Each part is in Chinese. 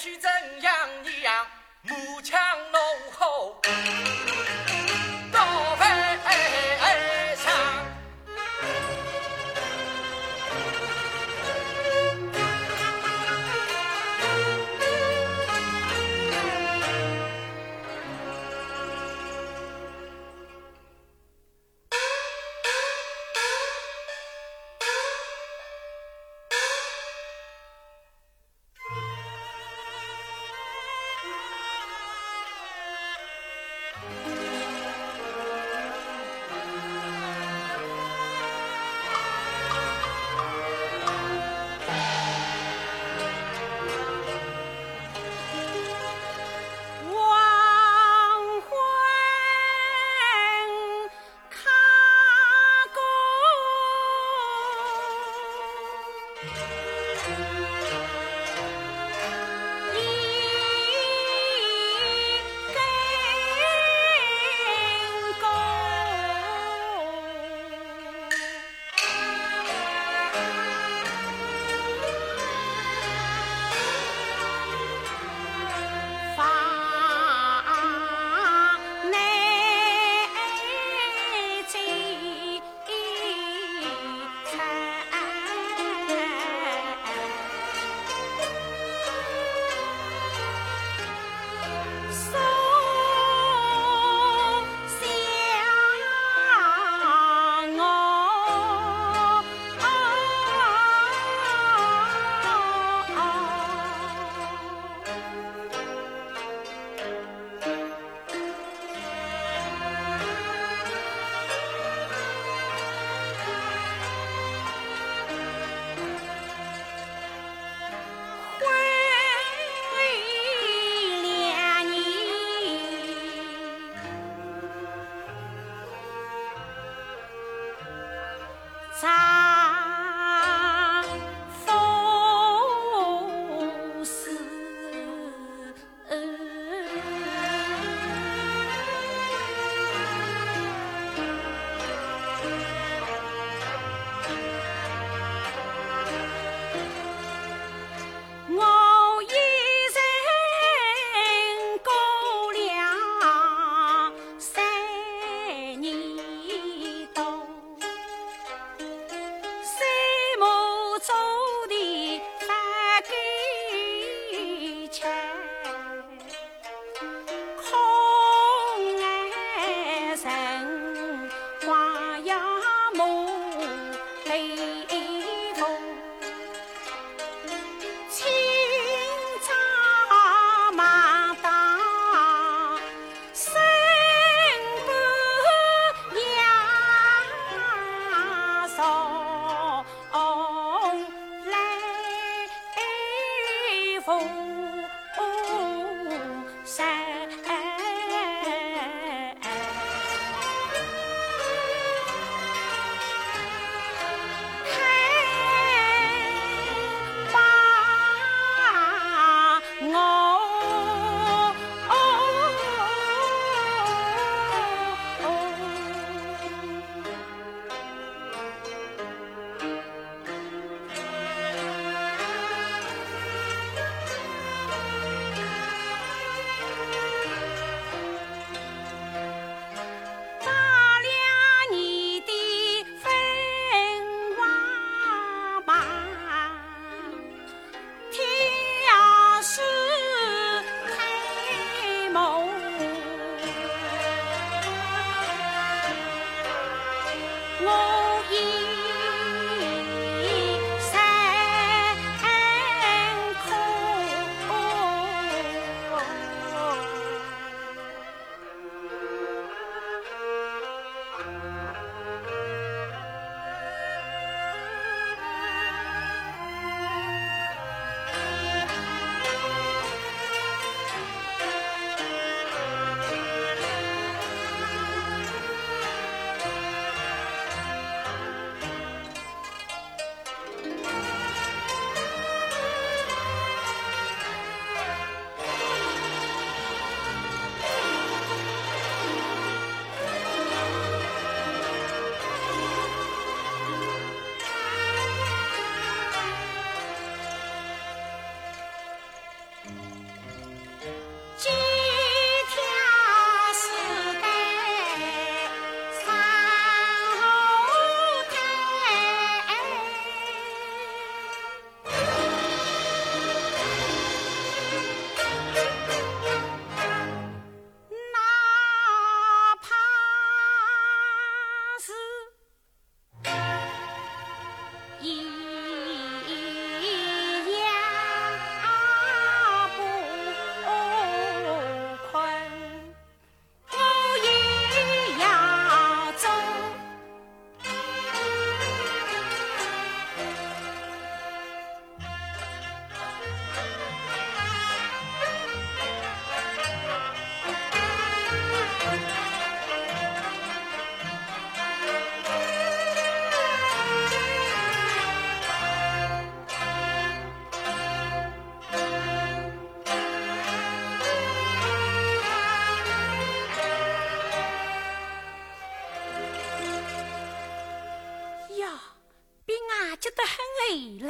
去争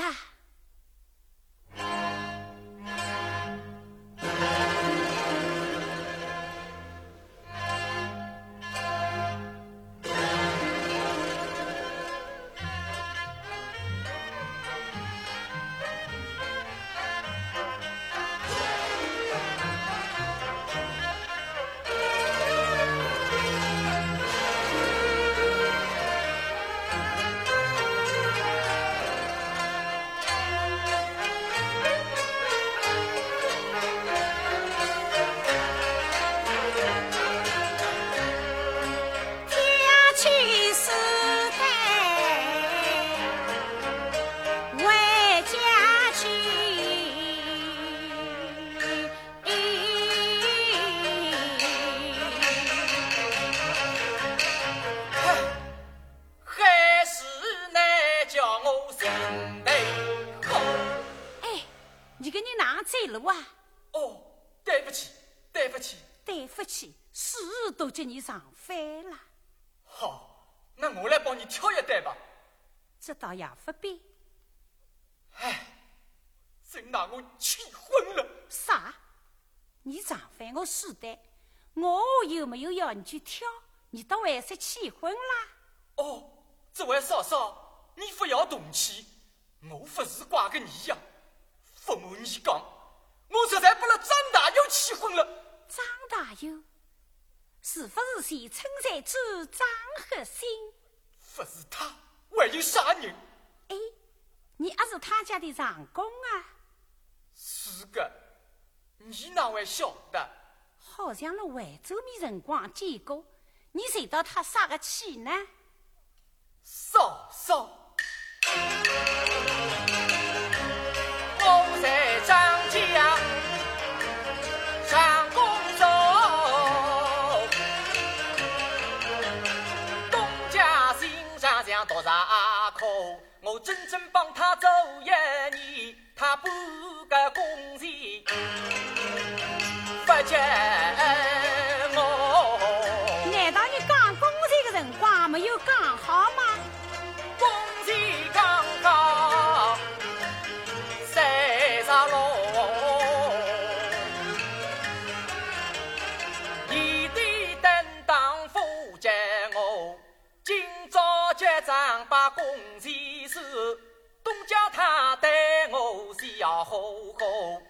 啦。这倒也不必。唉，真拿我气昏了。啥？你上犯我四担，我又没有要你去挑，你倒还是气昏啦？哦，这位嫂嫂，你不要动气，我不是怪个你呀。不瞒你讲，我实在把了张大友气昏了。张大友。是不是谁称赞主张和新？不是他，还有啥人？哎，你也是他家的长工啊？是的，你哪会晓得？好像了惠州面辰光见过，你谁到他啥个气呢？嫂嫂，他不个工钱不接我。难道你讲工钱的辰光没有讲好吗？工钱刚刚三十六，你的担当负责我。今朝结账把工钱收，东家他对我笑呵呵，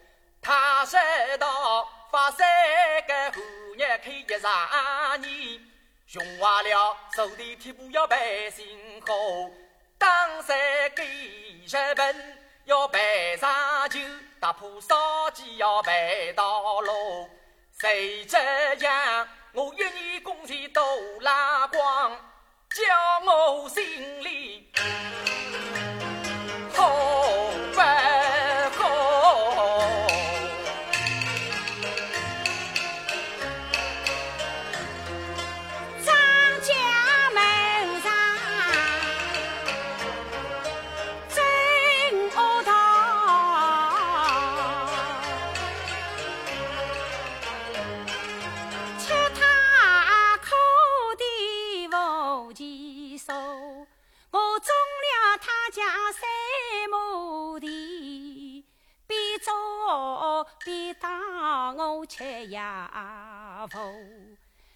他说道发三个后日开一十年，穷坏了手里铁布要办辛苦，当三给日本要办长久，打破烧鸡要办到老，谁这样我一年工钱都拿光。叫我心里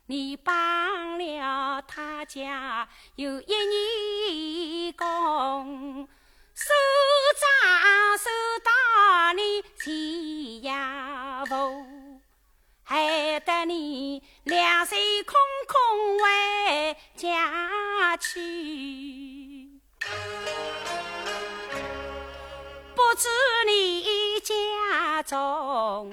你帮了他家有一年工，收账收到你钱呀富，害得你两手空空回家去。不知你家中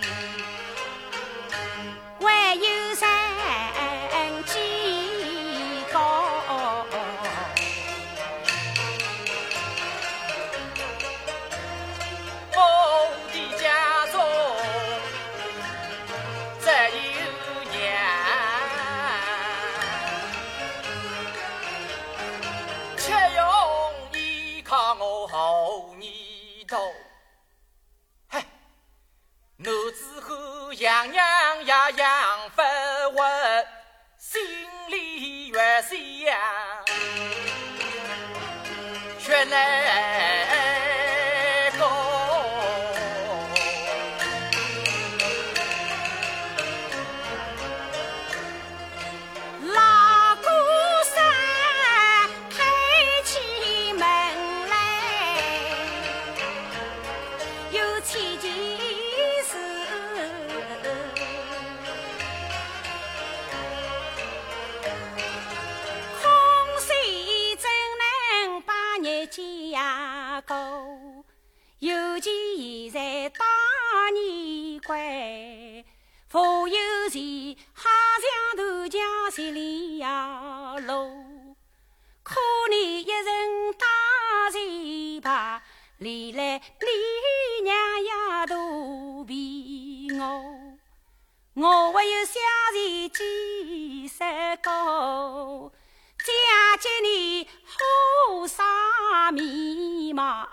密码？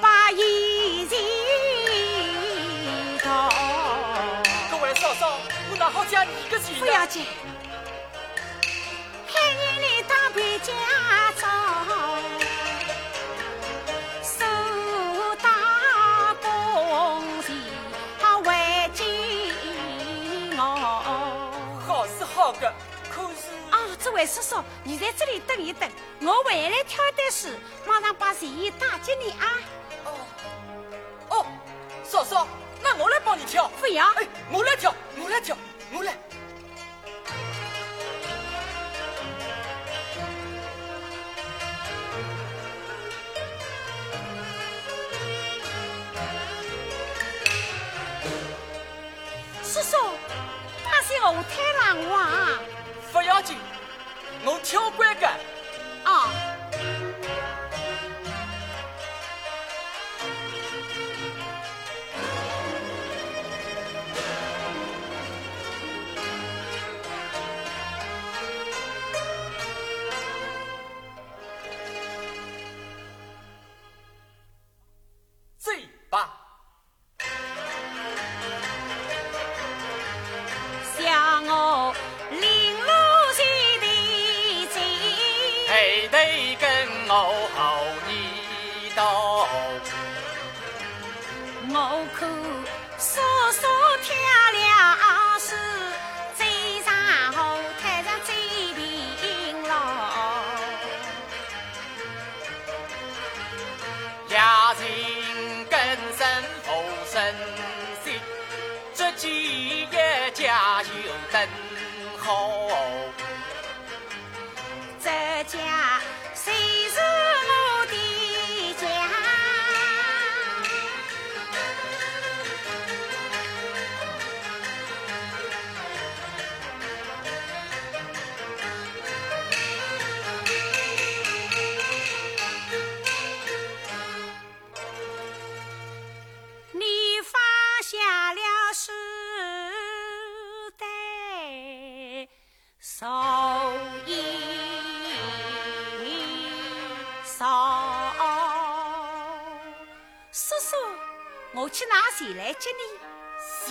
把一钱。好讲你个钱不要紧，看人来当配家啊，这位叔叔，你在这里等一等，我回来挑担水，马上把钱打给你啊。哦哦，嫂嫂，那我来帮你挑。不要，哎，我来挑，我来挑。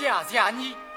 谢谢你。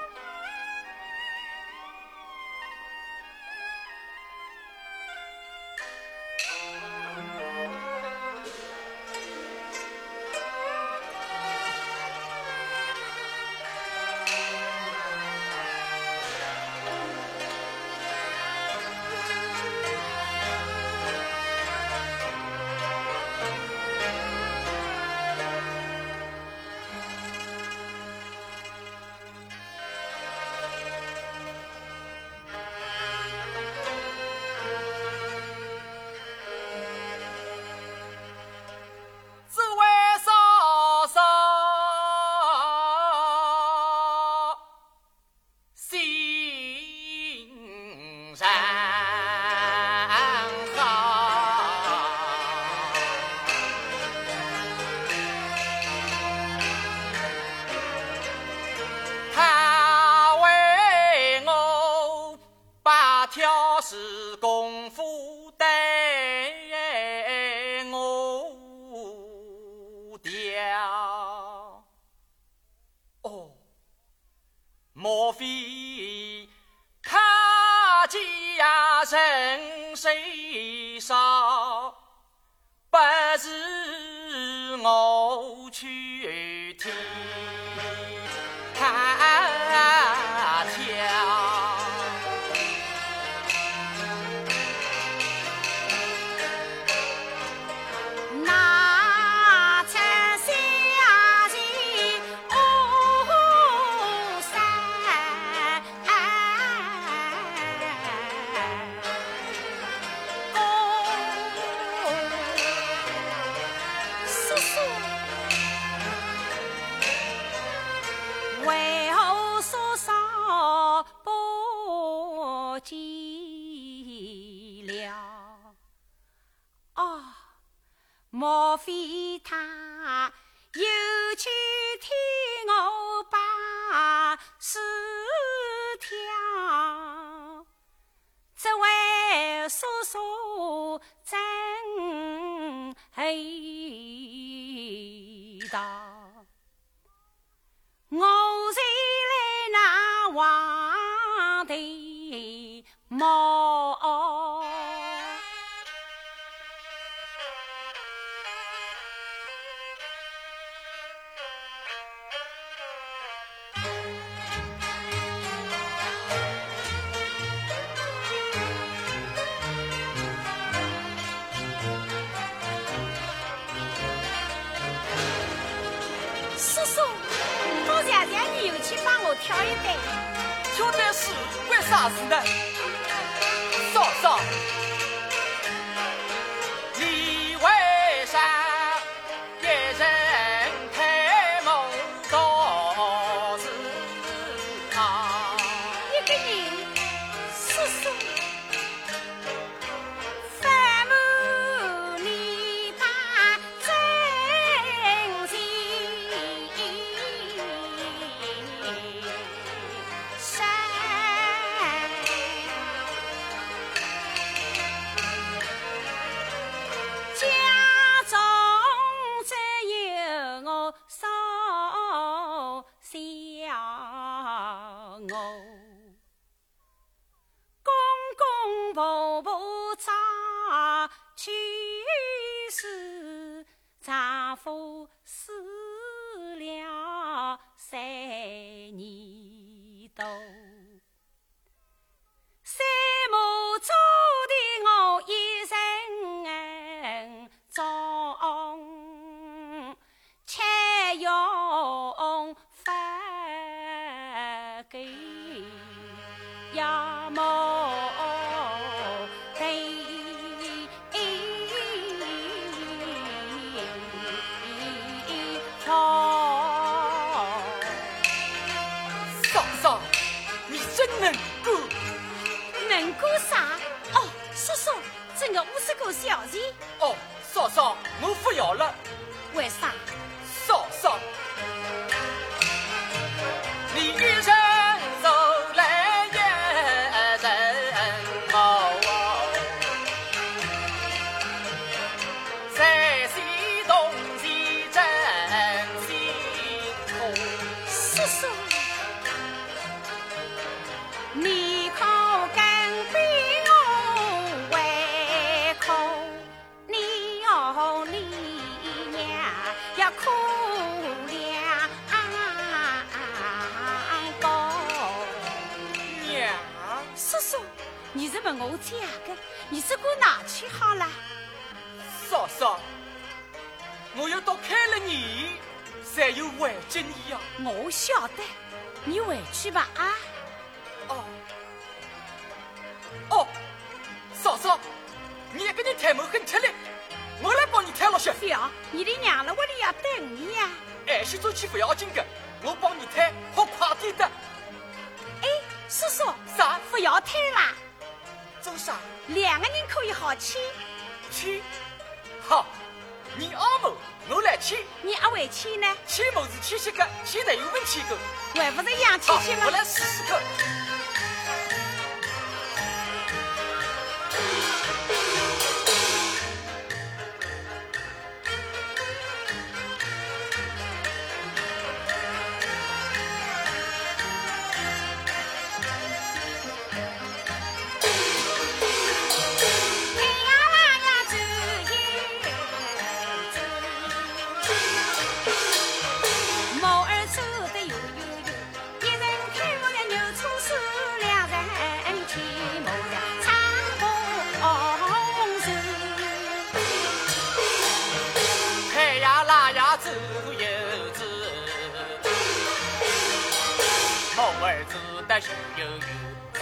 去吧。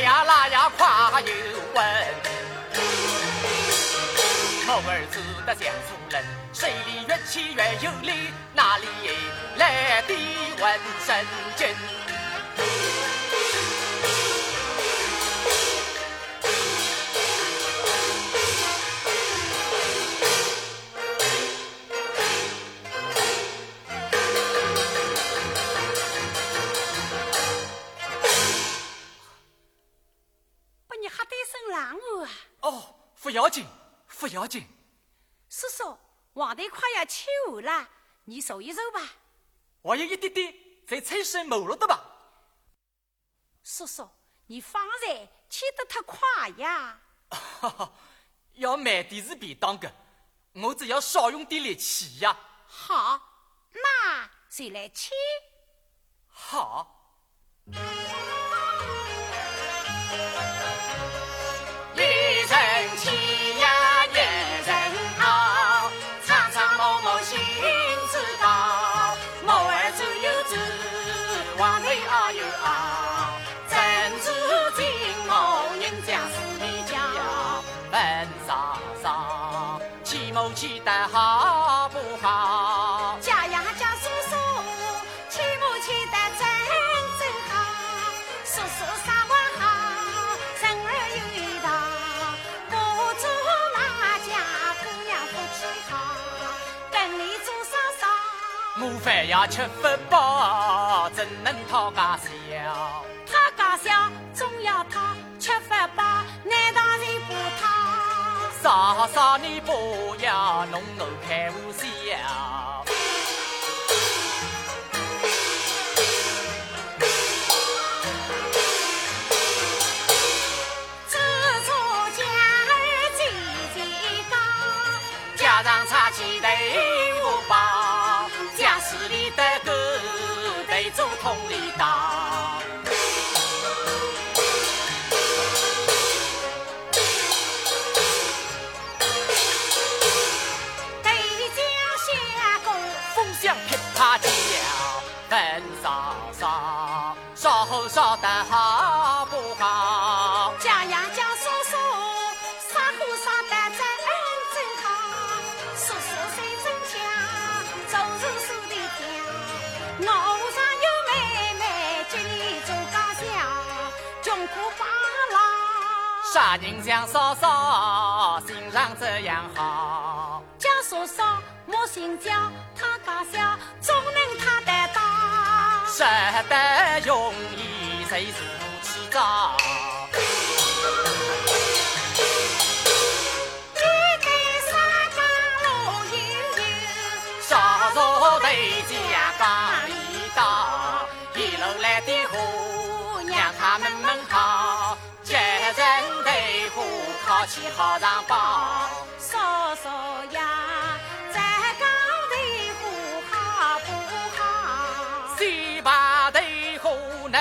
呀啦呀，夸又问，某儿子的江苏人，水里越气越有力，哪里来的文神君？叔，黄豆快要切完了，你揉一揉吧。还有一点点在菜上没落的吧。叔叔，你方才切得太快呀。哈哈，要慢点是便当的，我只要少用点力气呀。好，那谁来切？好。要吃不饱，怎能讨家小？讨家小总要讨，吃不饱难道你不讨？嫂嫂，你不要弄我开玩笑。啥人像嫂嫂，心肠这样好？家叔叔莫心焦，他家小，总能他得到。舍得容易。谁是夫妻早？货，靠起好上报。嫂嫂呀，这高对货好不好？谁把对货能？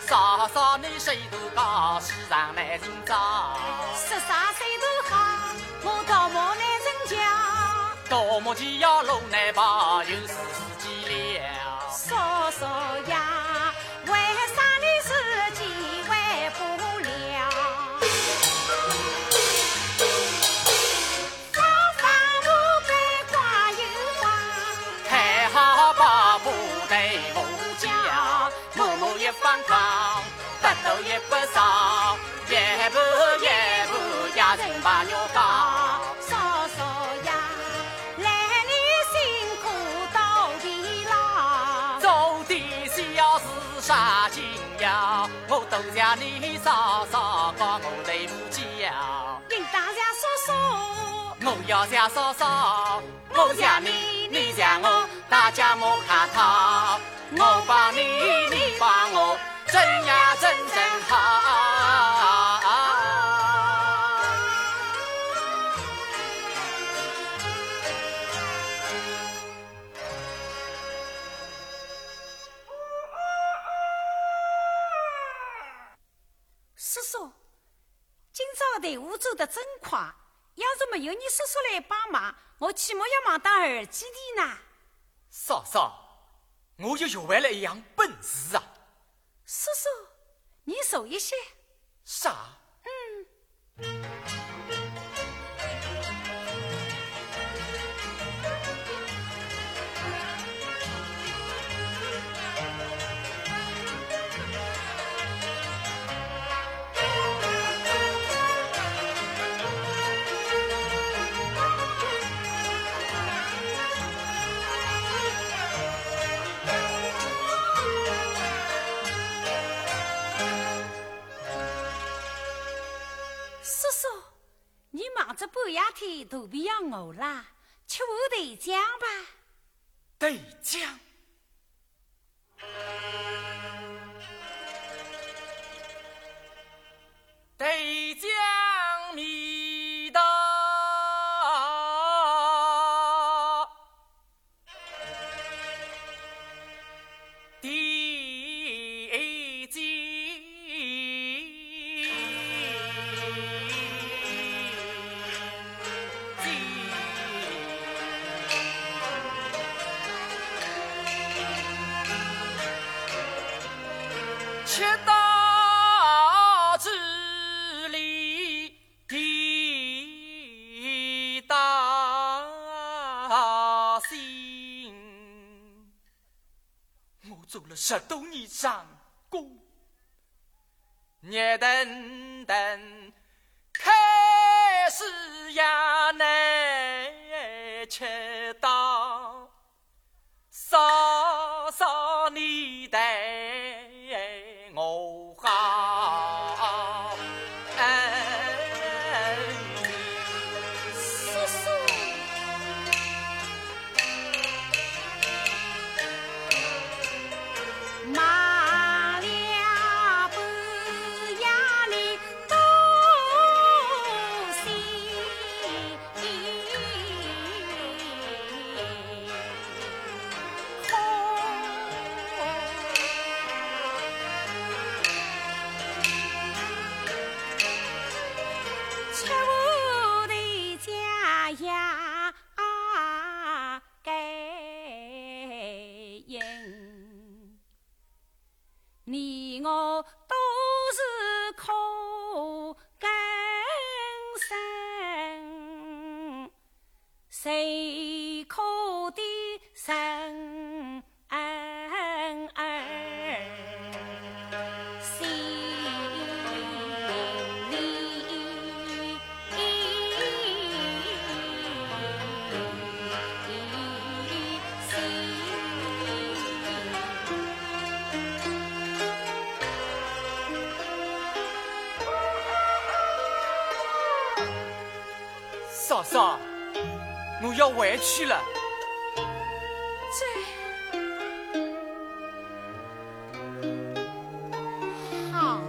嫂嫂，你水头高，世上难寻找。十三岁头好，我到莫难人家。到莫前要路难跑，又是自己了。嫂嫂呀，我要像嫂嫂，我像你，你像我，大家莫客套。我帮你，你帮我。真呀真真好。叔叔，今朝队伍走得真快，没有你叔叔来帮忙，我起码要忙到二几点呢。嫂嫂，我又学会了一样本事啊！叔叔，你说一些。啥？叔我啦，吃碗豆浆吧。对江，对江十多年长工，热腾腾，开始也难吃到。嫂嫂，我要回去了。这好。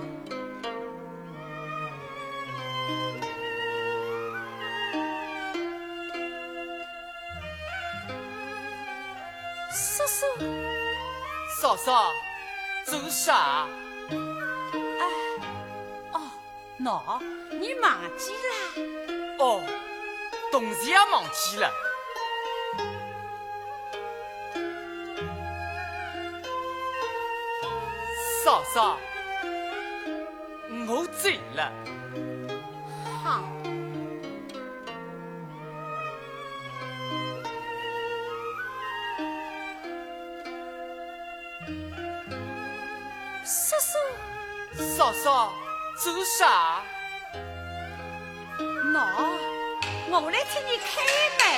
叔叔，嫂嫂，做啥？哦，喏，你忘记了？哦，同事也忘记了。嫂嫂，我醉了。好。叔叔，嫂嫂，做啥？我来替你开门。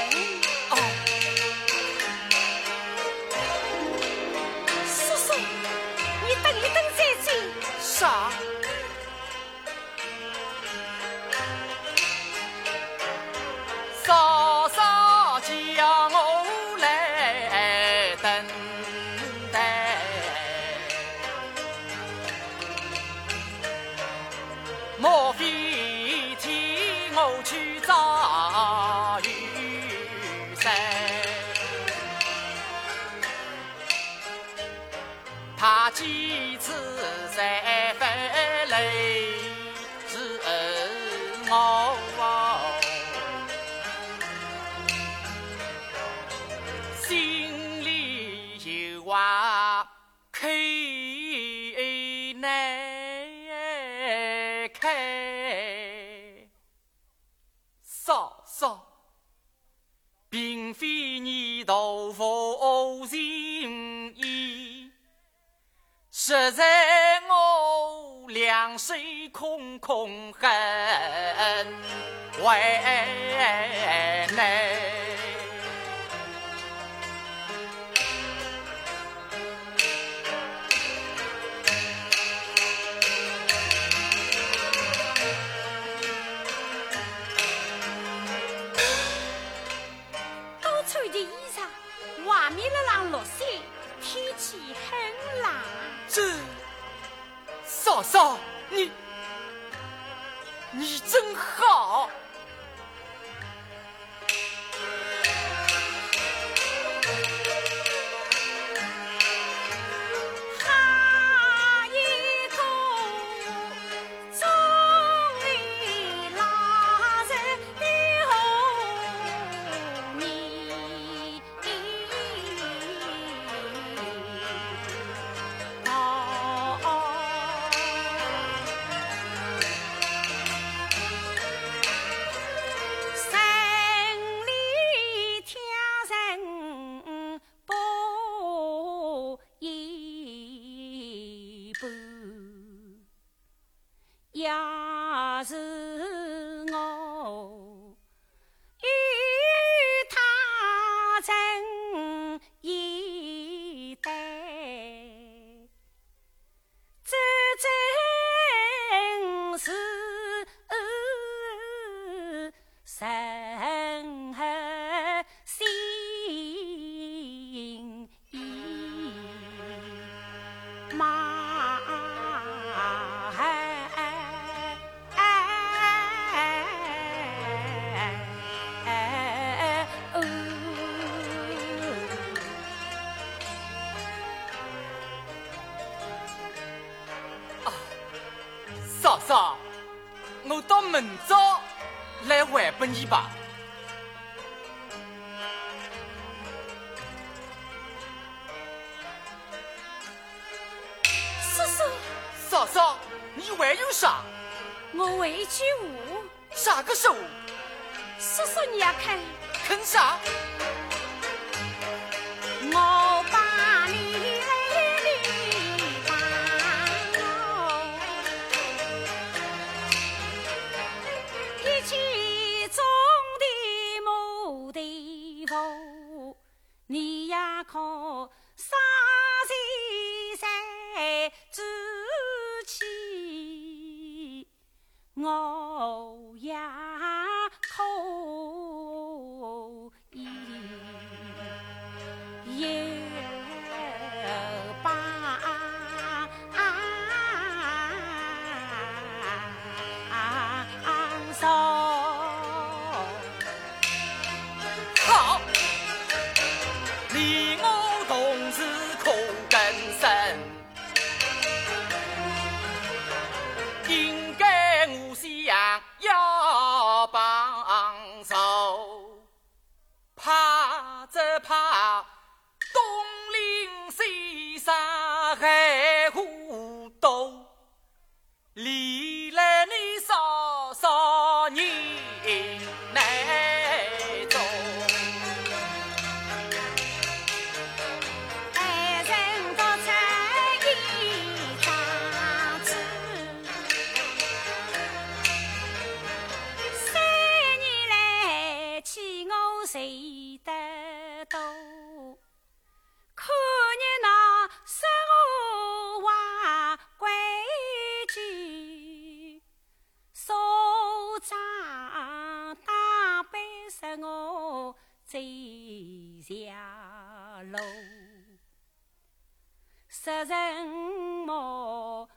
空恨。悔一把你也靠山。下楼，十人毛。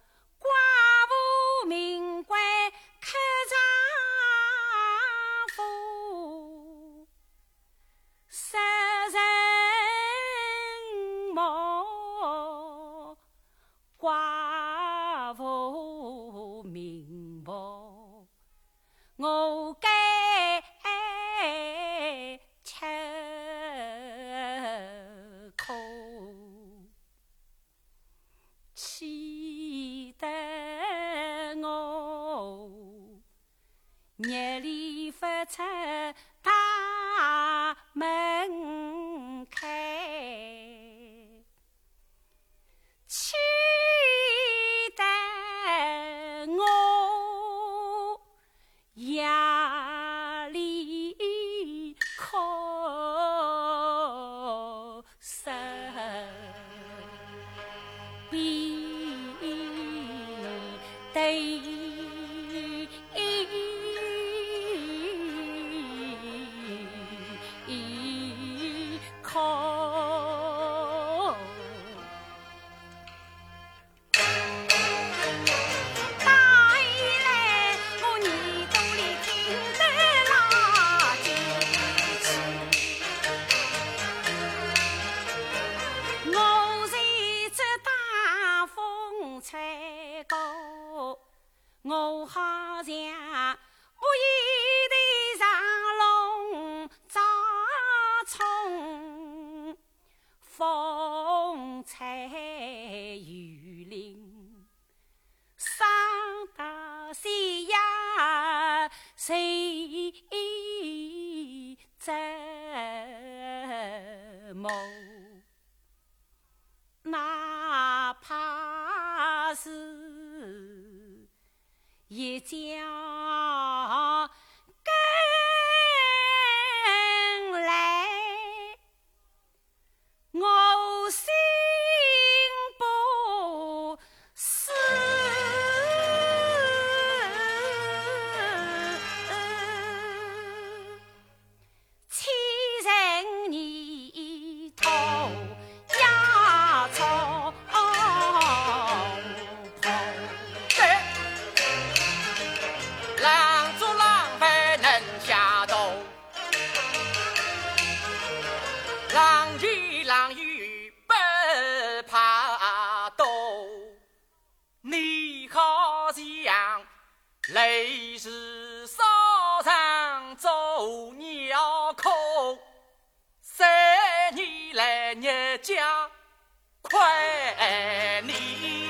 快，你。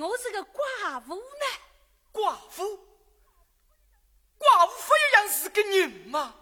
我是个寡妇呢？寡妇，寡妇非要是个人吗？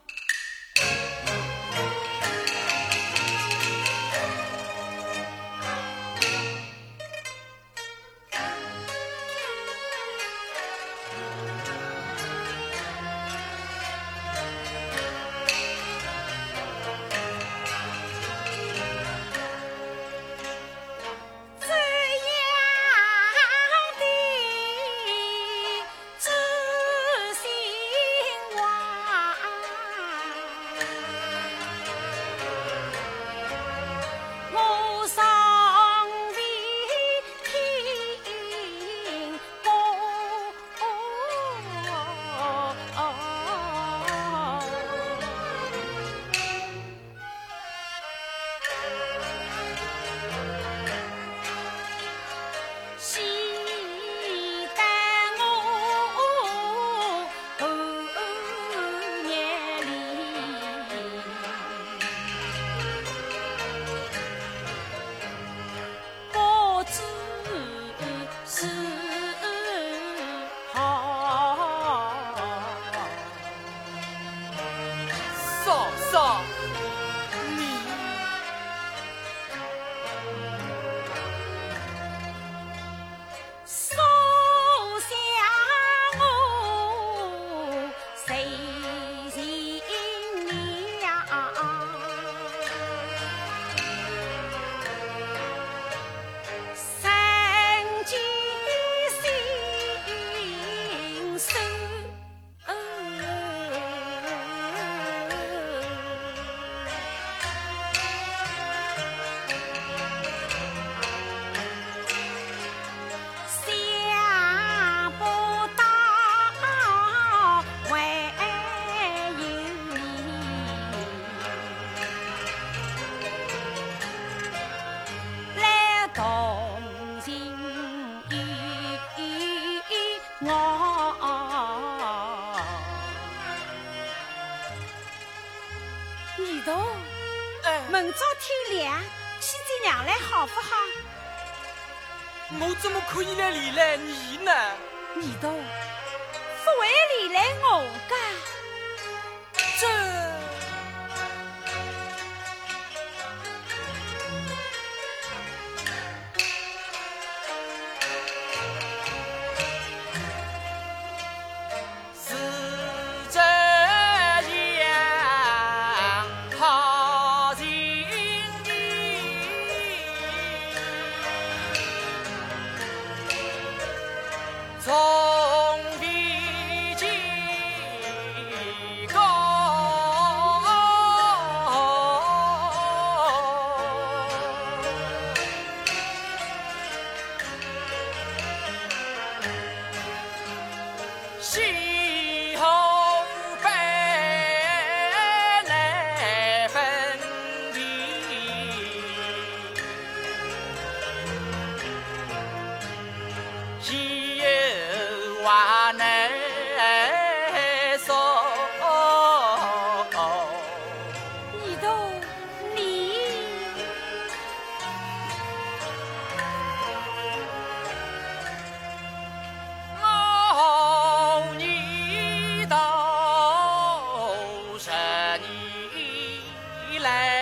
玉桐，明朝天亮，去见娘来好不好？我怎么可以来理来你呢？玉桐，不会理来我噶。真。lệ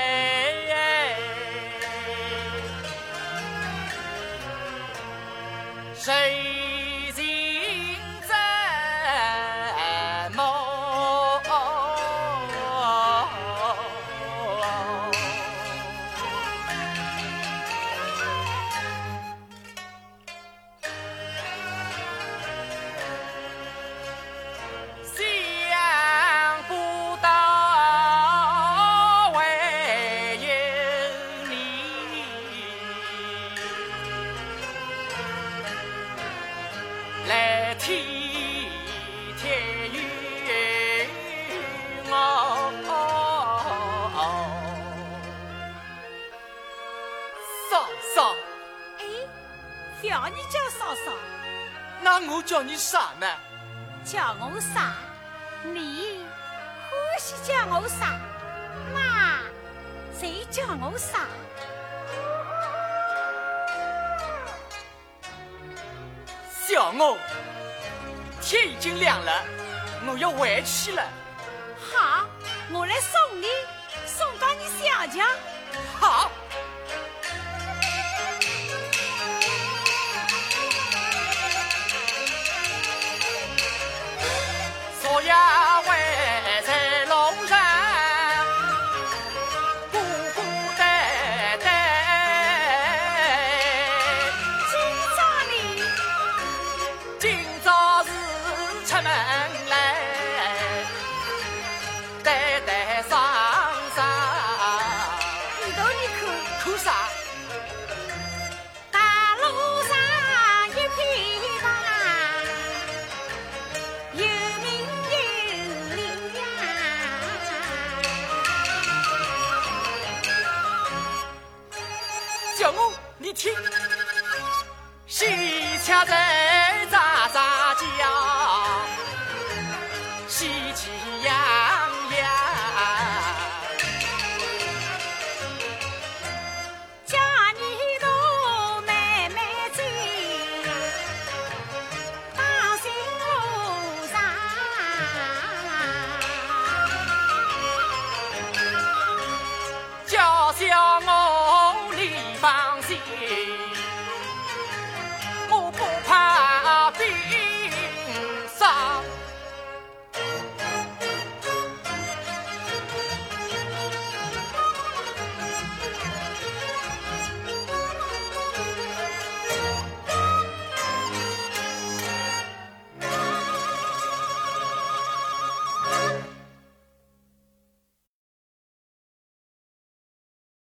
叫你啥呢？叫我啥？你欢喜叫我啥？妈谁叫我啥？小我，天已经亮了，我要回去了。好，我来送你，送到你小家。